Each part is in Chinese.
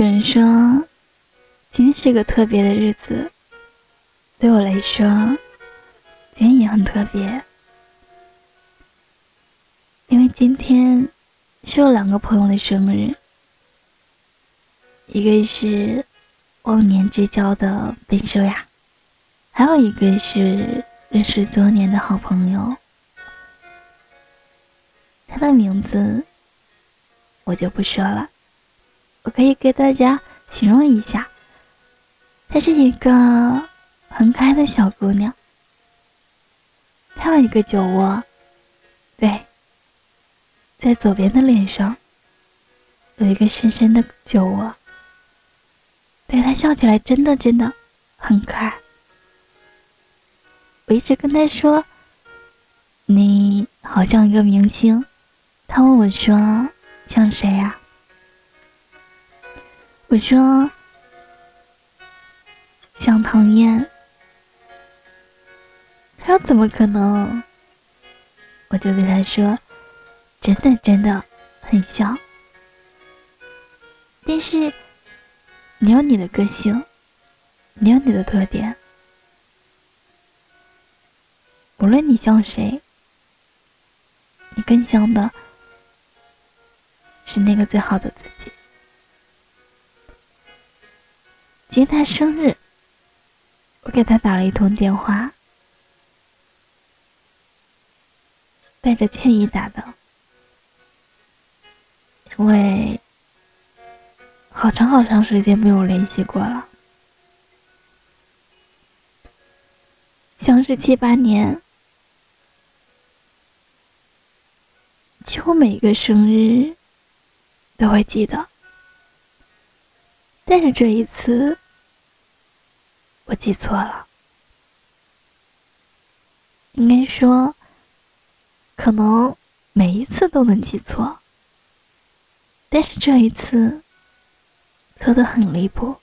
有人说，今天是个特别的日子。对我来说，今天也很特别，因为今天是我两个朋友的生日，一个是忘年之交的贝修呀，还有一个是认识多年的好朋友，他的名字我就不说了。我可以给大家形容一下，她是一个很可爱的小姑娘，她有一个酒窝，对，在左边的脸上有一个深深的酒窝，对她笑起来真的真的很可爱。我一直跟她说，你好像一个明星，她问我说像谁呀？我说：“像唐嫣。”他说：“怎么可能？”我就对他说：“真的，真的很像。但是你有你的个性，你有你的特点。无论你像谁，你更像的是那个最好的今天他生日，我给他打了一通电话，带着歉意打的，因为好长好长时间没有联系过了，相识七八年，几乎每一个生日都会记得。但是这一次，我记错了。应该说，可能每一次都能记错，但是这一次错的很离谱。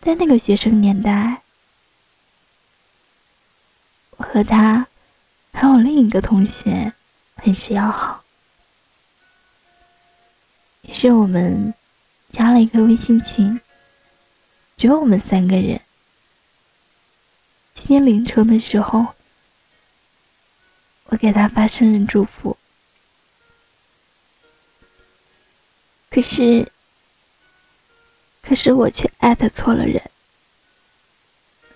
在那个学生年代，我和他还有另一个同学很是要好。于是我们加了一个微信群，只有我们三个人。今天凌晨的时候，我给他发生日祝福，可是，可是我却艾特错了人，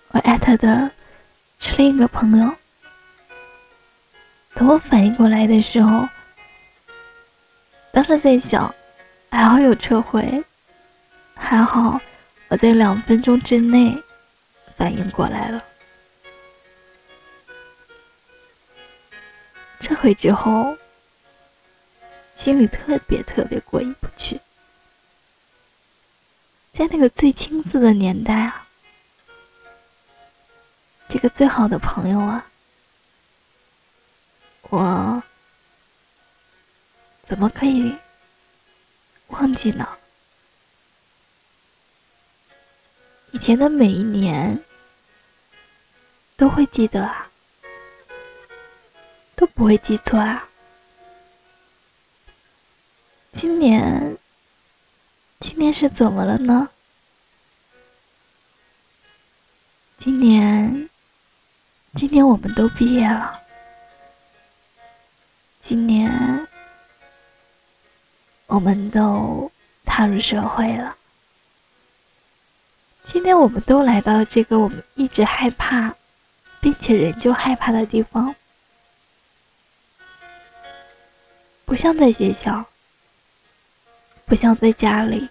我艾特的是另一个朋友。等我反应过来的时候，当时在想。还好有撤回，还好我在两分钟之内反应过来了。撤回之后，心里特别特别过意不去。在那个最青涩的年代啊，这个最好的朋友啊，我怎么可以？忘记呢，以前的每一年都会记得啊，都不会记错啊。今年，今年是怎么了呢？今年，今年我们都毕业了。今年。我们都踏入社会了。今天我们都来到这个我们一直害怕，并且仍旧害怕的地方。不像在学校，不像在家里，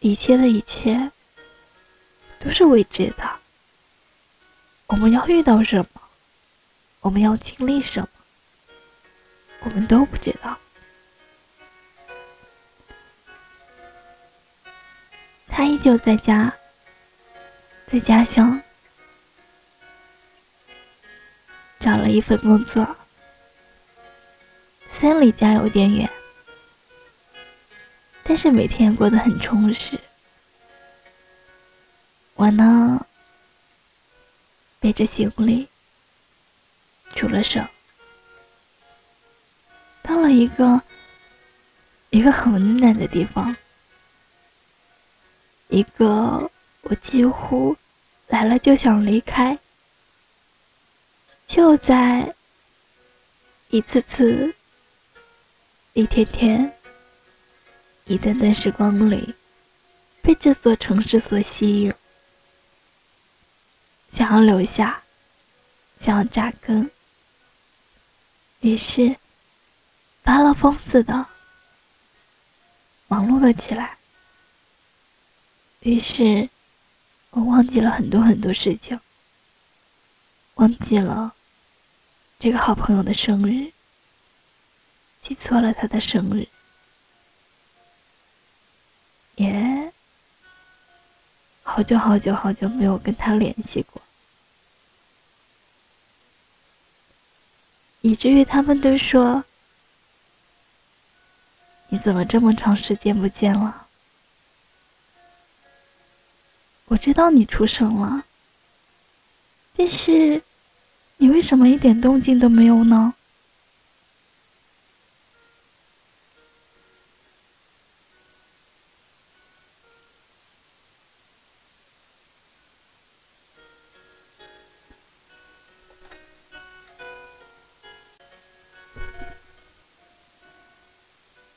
一切的一切都是未知的。我们要遇到什么？我们要经历什么？我们都不知道。他依旧在家，在家乡找了一份工作，虽然离家有点远，但是每天过得很充实。我呢，背着行李出了省。到了一个一个很温暖的地方，一个我几乎来了就想离开，就在一次次、一天天、一段段时光里，被这座城市所吸引，想要留下，想要扎根。于是，发了疯似的忙碌了起来。于是，我忘记了很多很多事情，忘记了这个好朋友的生日，记错了他的生日，也好久好久好久没有跟他联系过。以至于他们都说：“你怎么这么长时间不见了？”我知道你出生了，但是你为什么一点动静都没有呢？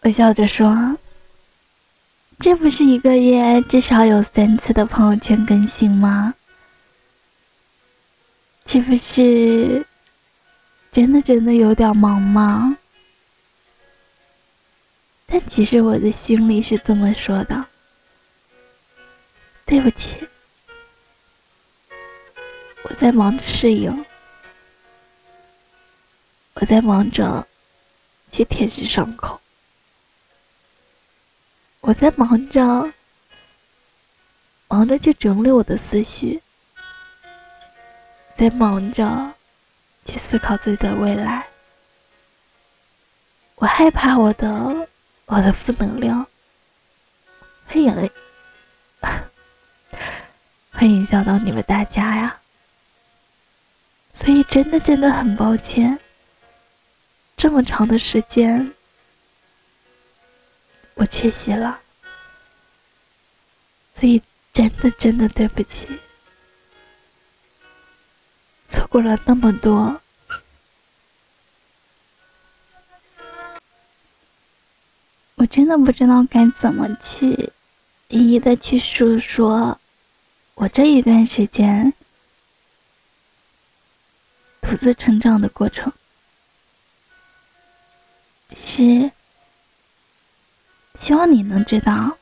我笑着说：“这不是一个月至少有三次的朋友圈更新吗？这不是真的真的有点忙吗？”但其实我的心里是这么说的：“对不起，我在忙着适应，我在忙着去舔舐伤口。”我在忙着，忙着去整理我的思绪，在忙着去思考自己的未来。我害怕我的我的负能量会影 会影响到你们大家呀，所以真的真的很抱歉，这么长的时间。我缺席了，所以真的真的对不起，错过了那么多，我真的不知道该怎么去一一的去诉说，我这一段时间独自成长的过程，是。希望你能知道，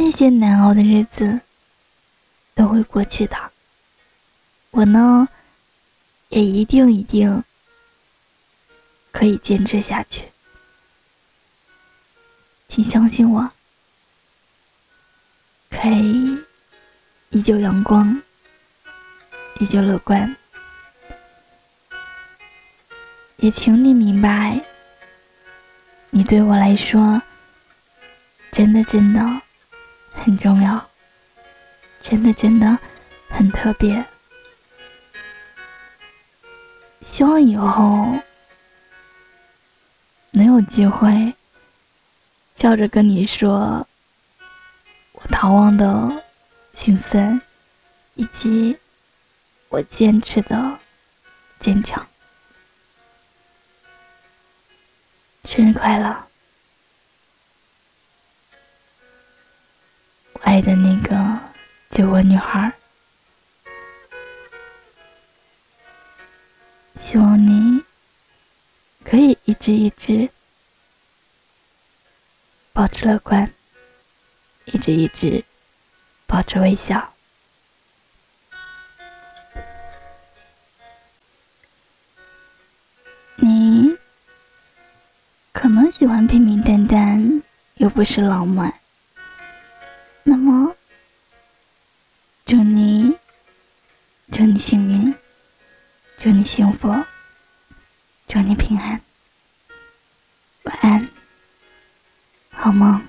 那些难熬的日子都会过去的。我呢，也一定一定可以坚持下去。请相信我，可以依旧阳光，依旧乐观。也请你明白，你对我来说。真的真的很重要，真的真的很特别。希望以后能有机会笑着跟你说我逃亡的心酸，以及我坚持的坚强。生日快乐！爱的那个酒窝女孩，希望你可以一直一直保持乐观，一直一直保持微笑。你可能喜欢平平淡淡，又不是浪漫。那么，祝你，祝你幸运，祝你幸福，祝你平安，晚安，好梦。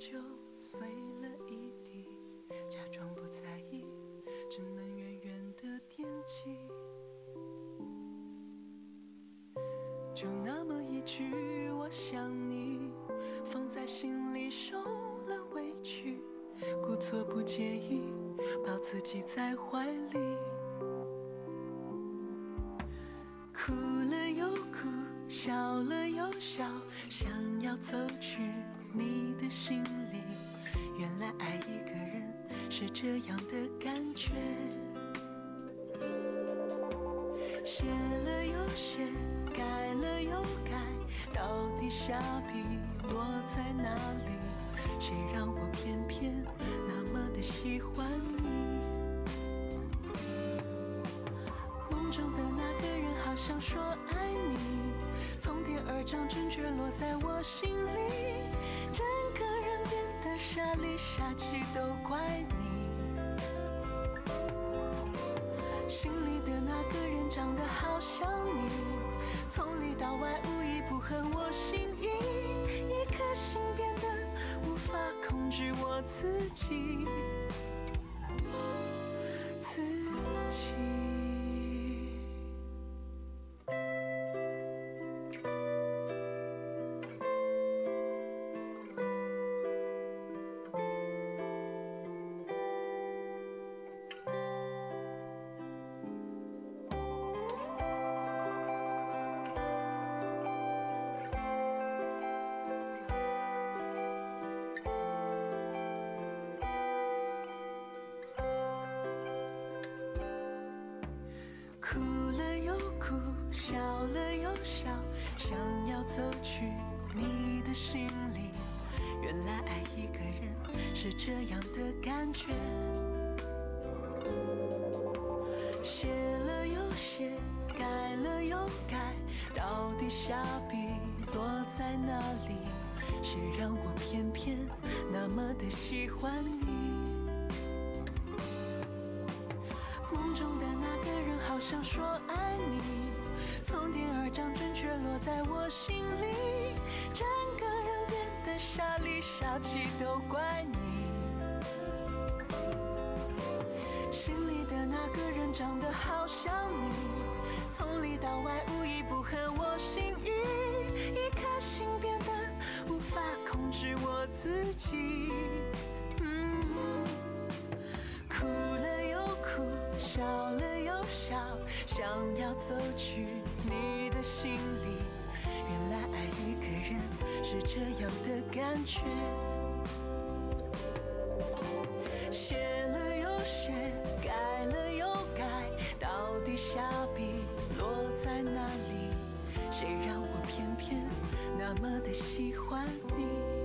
就碎了一地，假装不在意，只能远远的惦记。就那么一句我想你，放在心里受了委屈，故作不介意，抱自己在怀里。哭了又哭，笑了又笑，想要走去你的心里。原来爱一个人是这样的感觉，写了又写，改了又改，到底下笔落在哪里？谁让我偏偏那么的喜欢你？梦中的那个人好像说爱你，从天而降，准确落在我心里，傻里傻气，都怪你。心里的那个人长得好像你，从里到外无一不合我心意，一颗心变得无法控制我自己，了又哭，笑了又笑，想要走去你的心里。原来爱一个人是这样的感觉，写了又写，改了又改，到底下笔落在哪里？谁让我偏偏那么的喜欢你？梦中的那个人好像说爱你，从天而降，准确落在我心里，整个人变得傻里傻气，都怪你。心里的那个人长得好像你，从里到外无一不合我心意，一颗心变得无法控制我自己。嗯笑了又笑，想要走去你的心里。原来爱一个人是这样的感觉，写了又写，改了又改，到底下笔落在哪里？谁让我偏偏那么的喜欢你？